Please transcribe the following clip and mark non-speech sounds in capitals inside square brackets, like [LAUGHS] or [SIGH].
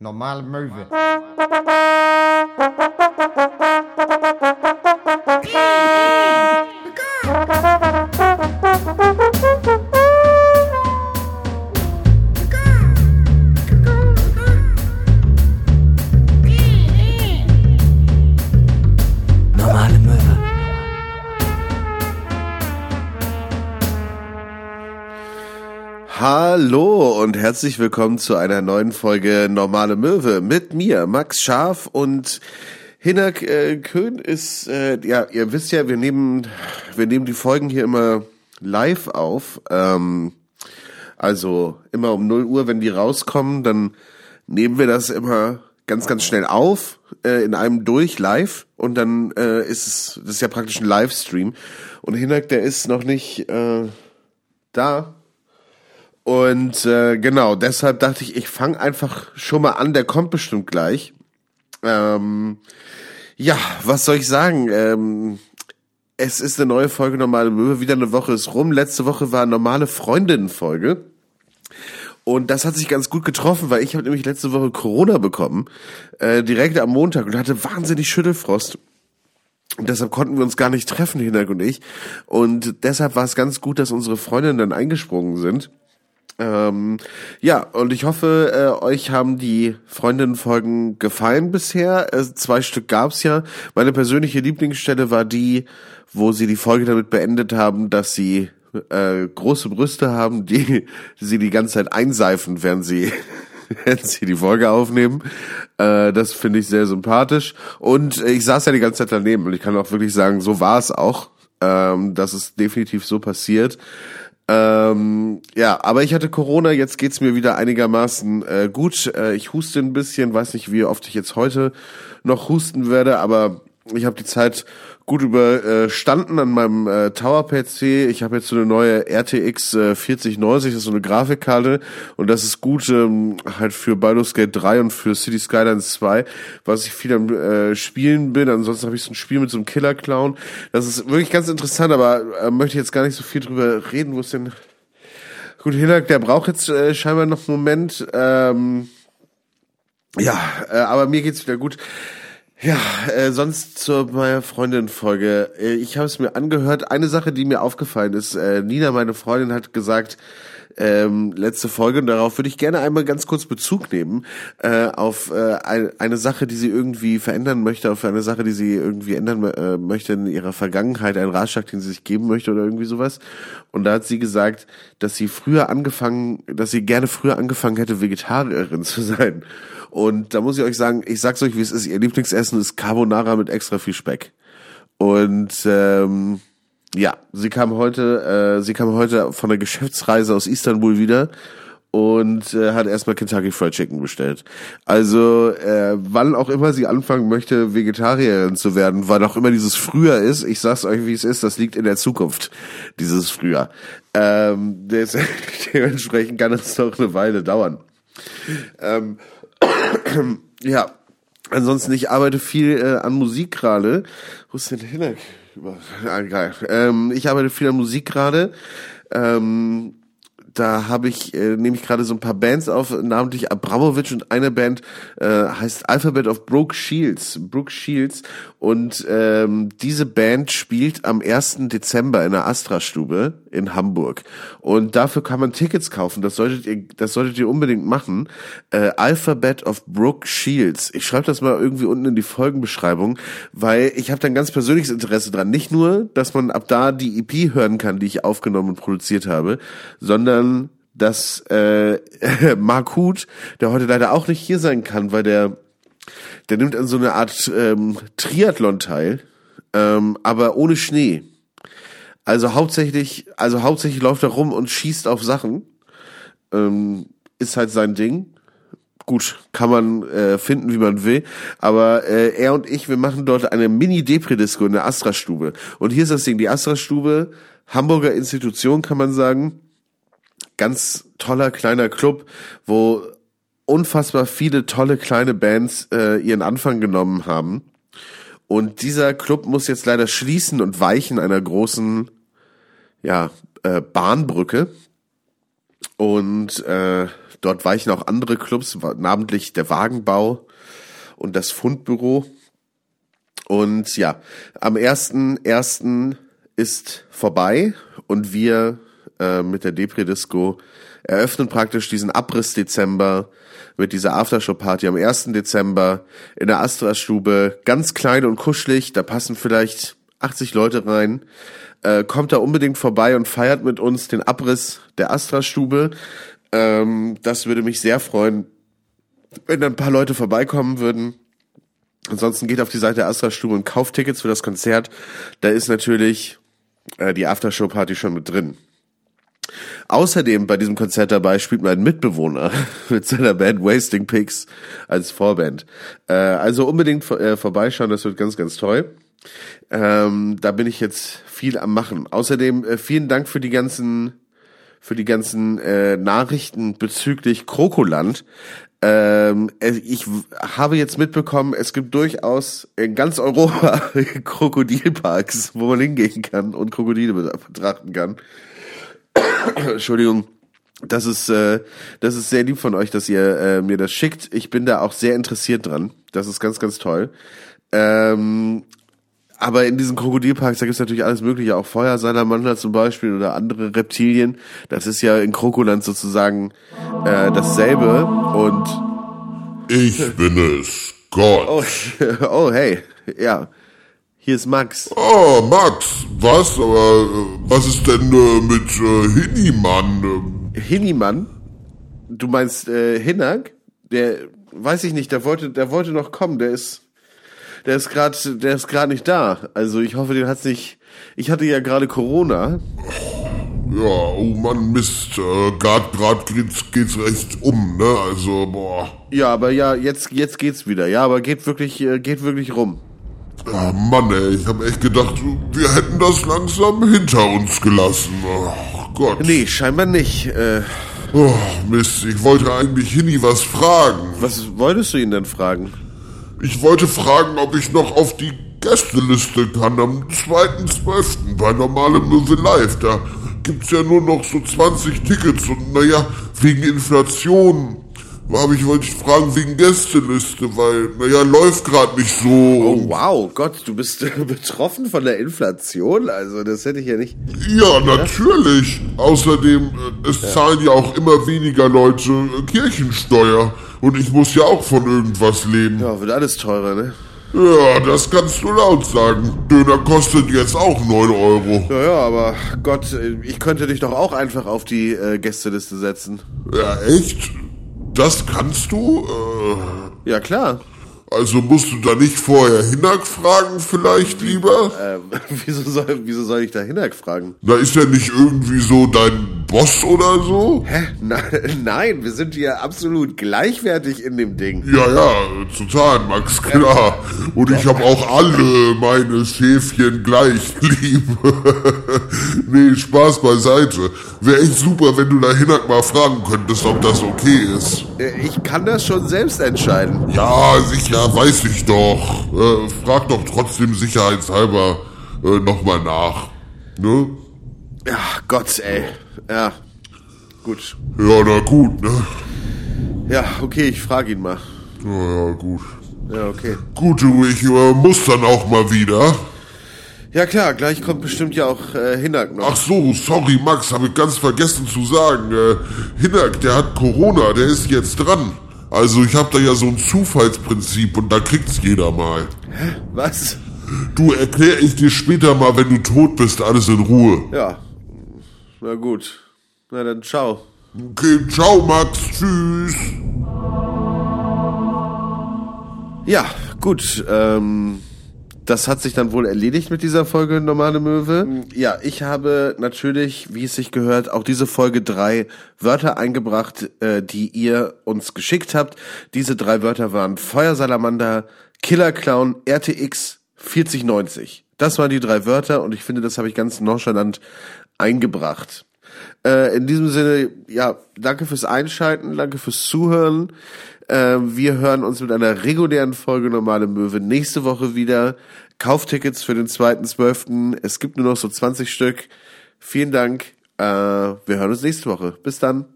Normale Möwe. Hallo und herzlich willkommen zu einer neuen Folge Normale Möwe mit mir, Max Scharf und Hinak äh, Köhn ist, äh, ja, ihr wisst ja, wir nehmen, wir nehmen die Folgen hier immer live auf. Ähm, also immer um 0 Uhr, wenn die rauskommen, dann nehmen wir das immer ganz, ganz schnell auf, äh, in einem durch live und dann äh, ist es, das ist ja praktisch ein Livestream. Und Hinak, der ist noch nicht äh, da. Und äh, genau, deshalb dachte ich, ich fange einfach schon mal an, der kommt bestimmt gleich. Ähm, ja, was soll ich sagen? Ähm, es ist eine neue Folge Normale Möwe, wieder eine Woche ist rum. Letzte Woche war normale Freundinnen-Folge. Und das hat sich ganz gut getroffen, weil ich habe nämlich letzte Woche Corona bekommen, äh, direkt am Montag und hatte wahnsinnig Schüttelfrost. Und deshalb konnten wir uns gar nicht treffen, Hinak und ich. Und deshalb war es ganz gut, dass unsere Freundinnen dann eingesprungen sind. Ähm, ja, und ich hoffe, äh, euch haben die Freundinnen-Folgen gefallen bisher. Äh, zwei Stück gab's ja. Meine persönliche Lieblingsstelle war die, wo sie die Folge damit beendet haben, dass sie äh, große Brüste haben, die [LAUGHS] sie die ganze Zeit einseifen, während sie [LAUGHS] wenn sie die Folge aufnehmen. Äh, das finde ich sehr sympathisch. Und äh, ich saß ja die ganze Zeit daneben und ich kann auch wirklich sagen, so war es auch. Ähm, das ist definitiv so passiert. Ähm, ja, aber ich hatte Corona, jetzt geht's mir wieder einigermaßen äh, gut. Äh, ich huste ein bisschen, weiß nicht, wie oft ich jetzt heute noch husten werde, aber ich habe die Zeit gut überstanden an meinem äh, Tower-PC. Ich habe jetzt so eine neue RTX äh, 4090, das ist so eine Grafikkarte und das ist gut ähm, halt für Baldur's Gate 3 und für City Skylines 2, was ich viel am äh, Spielen bin. Ansonsten habe ich so ein Spiel mit so einem Killer-Clown. Das ist wirklich ganz interessant, aber äh, möchte jetzt gar nicht so viel drüber reden. Wo ist denn... Gut, Hinak, der braucht jetzt äh, scheinbar noch einen Moment. Ähm, ja, äh, aber mir geht's wieder gut. Ja, äh, sonst zur meiner Freundin-Folge. Äh, ich habe es mir angehört. Eine Sache, die mir aufgefallen ist, äh, Nina, meine Freundin, hat gesagt, ähm, letzte Folge, und darauf würde ich gerne einmal ganz kurz Bezug nehmen, äh, auf äh, ein, eine Sache, die sie irgendwie verändern möchte, auf eine Sache, die sie irgendwie ändern äh, möchte in ihrer Vergangenheit, einen Ratschlag, den sie sich geben möchte oder irgendwie sowas. Und da hat sie gesagt, dass sie früher angefangen, dass sie gerne früher angefangen hätte, Vegetarierin zu sein. Und da muss ich euch sagen, ich sag's euch, wie es ist, ihr Lieblingsessen ist Carbonara mit extra viel Speck. Und ähm, ja, sie kam heute, äh, sie kam heute von der Geschäftsreise aus Istanbul wieder und äh, hat erstmal Kentucky Fried Chicken bestellt. Also, äh, wann auch immer sie anfangen möchte, Vegetarierin zu werden, wann auch immer dieses früher ist, ich sag's euch, wie es ist, das liegt in der Zukunft, dieses früher. Ähm, des, [LAUGHS] dementsprechend kann es noch eine Weile dauern. Ähm, [CLEARS THROAT] ja, ansonsten, ich arbeite viel äh, an Musik gerade. Wo ist denn Hinak? Ah, geil. Ähm, ich arbeite viel an Musik gerade. Ähm, da habe ich äh, nehme ich gerade so ein paar Bands auf, namentlich Abramovic und eine Band äh, heißt Alphabet of Brooke Shields, Brooke Shields und ähm, diese Band spielt am 1. Dezember in der Astra-Stube in Hamburg und dafür kann man Tickets kaufen, das solltet ihr, das solltet ihr unbedingt machen. Äh, Alphabet of Brooke Shields, ich schreibe das mal irgendwie unten in die Folgenbeschreibung, weil ich habe da ein ganz persönliches Interesse dran, nicht nur, dass man ab da die EP hören kann, die ich aufgenommen und produziert habe, sondern dass äh, [LAUGHS] Mark Huth, der heute leider auch nicht hier sein kann, weil der der nimmt an so eine Art ähm, Triathlon teil, ähm, aber ohne Schnee. Also hauptsächlich, also hauptsächlich läuft er rum und schießt auf Sachen. Ähm, ist halt sein Ding. Gut, kann man äh, finden, wie man will. Aber äh, er und ich, wir machen dort eine Mini-Depri-Disco in der Astra-Stube. Und hier ist das Ding, die Astra-Stube, Hamburger Institution, kann man sagen ganz toller kleiner Club, wo unfassbar viele tolle kleine Bands äh, ihren Anfang genommen haben. Und dieser Club muss jetzt leider schließen und weichen einer großen ja, äh, Bahnbrücke. Und äh, dort weichen auch andere Clubs, namentlich der Wagenbau und das Fundbüro. Und ja, am ersten ersten ist vorbei und wir äh, mit der Depre Disco eröffnen praktisch diesen Abriss Dezember mit dieser Aftershow-Party am 1. Dezember in der Astra-Stube. Ganz klein und kuschelig, da passen vielleicht 80 Leute rein. Äh, kommt da unbedingt vorbei und feiert mit uns den Abriss der Astra-Stube. Ähm, das würde mich sehr freuen, wenn ein paar Leute vorbeikommen würden. Ansonsten geht auf die Seite der Astra-Stube und kauft Tickets für das Konzert. Da ist natürlich äh, die Aftershow-Party schon mit drin. Außerdem bei diesem Konzert dabei spielt mein Mitbewohner [LAUGHS] mit seiner Band Wasting Pigs als Vorband. Äh, also unbedingt äh, vorbeischauen, das wird ganz, ganz toll. Ähm, da bin ich jetzt viel am Machen. Außerdem äh, vielen Dank für die ganzen für die ganzen äh, Nachrichten bezüglich Krokoland. Ähm, ich habe jetzt mitbekommen, es gibt durchaus in ganz Europa [LAUGHS] Krokodilparks, wo man hingehen kann und Krokodile betrachten kann. [COUGHS] Entschuldigung. Das ist, äh, das ist sehr lieb von euch, dass ihr äh, mir das schickt. Ich bin da auch sehr interessiert dran. Das ist ganz, ganz toll. Ähm, aber in diesen Krokodilparks, da gibt's natürlich alles Mögliche, auch Feuersalamander zum Beispiel oder andere Reptilien. Das ist ja in Krokoland sozusagen äh, dasselbe. Und ich bin es, Gott. Oh, [LAUGHS] oh hey, ja. Hier ist Max. Oh, Max, was? Aber äh, was ist denn äh, mit äh, Hinnimann? Hinnimann? Du meinst äh, Hinnack? Der, weiß ich nicht, der wollte, der wollte noch kommen. Der ist, der ist gerade, der ist gerade nicht da. Also ich hoffe, den hat's nicht. Ich hatte ja gerade Corona. Ja, oh Mann, Mist. Äh, grad, grad geht's, geht's recht um, ne? Also, boah. Ja, aber ja, jetzt, jetzt geht's wieder. Ja, aber geht wirklich, äh, geht wirklich rum. Ja, Mann, ey, ich habe echt gedacht, wir hätten das langsam hinter uns gelassen. Oh Gott. Nee, scheinbar nicht. Äh, oh, Mist, ich wollte eigentlich Hini was fragen. Was wolltest du ihn denn fragen? Ich wollte fragen, ob ich noch auf die Gästeliste kann am 2.12. bei normalem Movie Live. Da gibt's ja nur noch so 20 Tickets und naja, wegen Inflation aber ich wollte dich fragen wegen Gästeliste, weil, naja, läuft gerade nicht so. Oh wow, Gott, du bist [LAUGHS] betroffen von der Inflation? Also, das hätte ich ja nicht. Ja, natürlich. Außerdem, äh, es ja. zahlen ja auch immer weniger Leute äh, Kirchensteuer. Und ich muss ja auch von irgendwas leben. Ja, wird alles teurer, ne? Ja, das kannst du laut sagen. Döner kostet jetzt auch 9 Euro. Ja, ja, aber Gott, äh, ich könnte dich doch auch einfach auf die äh, Gästeliste setzen. Ja, echt? Das kannst du? Äh, ja, klar. Also musst du da nicht vorher Hinak fragen, vielleicht lieber? Ähm, [LAUGHS] wieso soll, wieso soll ich da Hinak fragen? Da ist er nicht irgendwie so dein Boss oder so? Hä? [LAUGHS] Na, nein, wir sind hier absolut gleichwertig in dem Ding. Ja, ja, total, Max, klar. Und ich habe auch alle meine Schäfchen gleich [LAUGHS] lieb. nee, Spaß beiseite. Wäre echt super, wenn du da Hinak mal fragen könntest, ob das okay ist. Äh, ich kann das schon selbst entscheiden. Ja, sicher weiß ich doch. Äh, frag doch trotzdem sicherheitshalber äh, nochmal nach. Ne? Ja, Gott, ey. Ja. Gut. Ja, na gut, ne? Ja, okay, ich frage ihn mal. Ja, ja, gut. Ja, okay. Gut, du, ich äh, muss dann auch mal wieder. Ja klar, gleich kommt bestimmt ja auch äh, Hinak noch. Ach so, sorry Max, habe ich ganz vergessen zu sagen. Äh, Hinak, der hat Corona, der ist jetzt dran. Also ich habe da ja so ein Zufallsprinzip und da kriegt's jeder mal. Hä? Was? Du erklär ich dir später mal, wenn du tot bist, alles in Ruhe. Ja. Na gut. Na dann ciao. Okay, ciao Max, tschüss. Ja, gut. Ähm, das hat sich dann wohl erledigt mit dieser Folge Normale Möwe. Mhm. Ja, ich habe natürlich, wie es sich gehört, auch diese Folge drei Wörter eingebracht, äh, die ihr uns geschickt habt. Diese drei Wörter waren Feuersalamander, Killerclown, RTX 4090. Das waren die drei Wörter und ich finde, das habe ich ganz nonchalant eingebracht. Äh, in diesem Sinne, ja, danke fürs Einschalten, danke fürs Zuhören. Äh, wir hören uns mit einer regulären Folge Normale Möwe nächste Woche wieder. Kauftickets für den 2.12. Es gibt nur noch so 20 Stück. Vielen Dank. Äh, wir hören uns nächste Woche. Bis dann.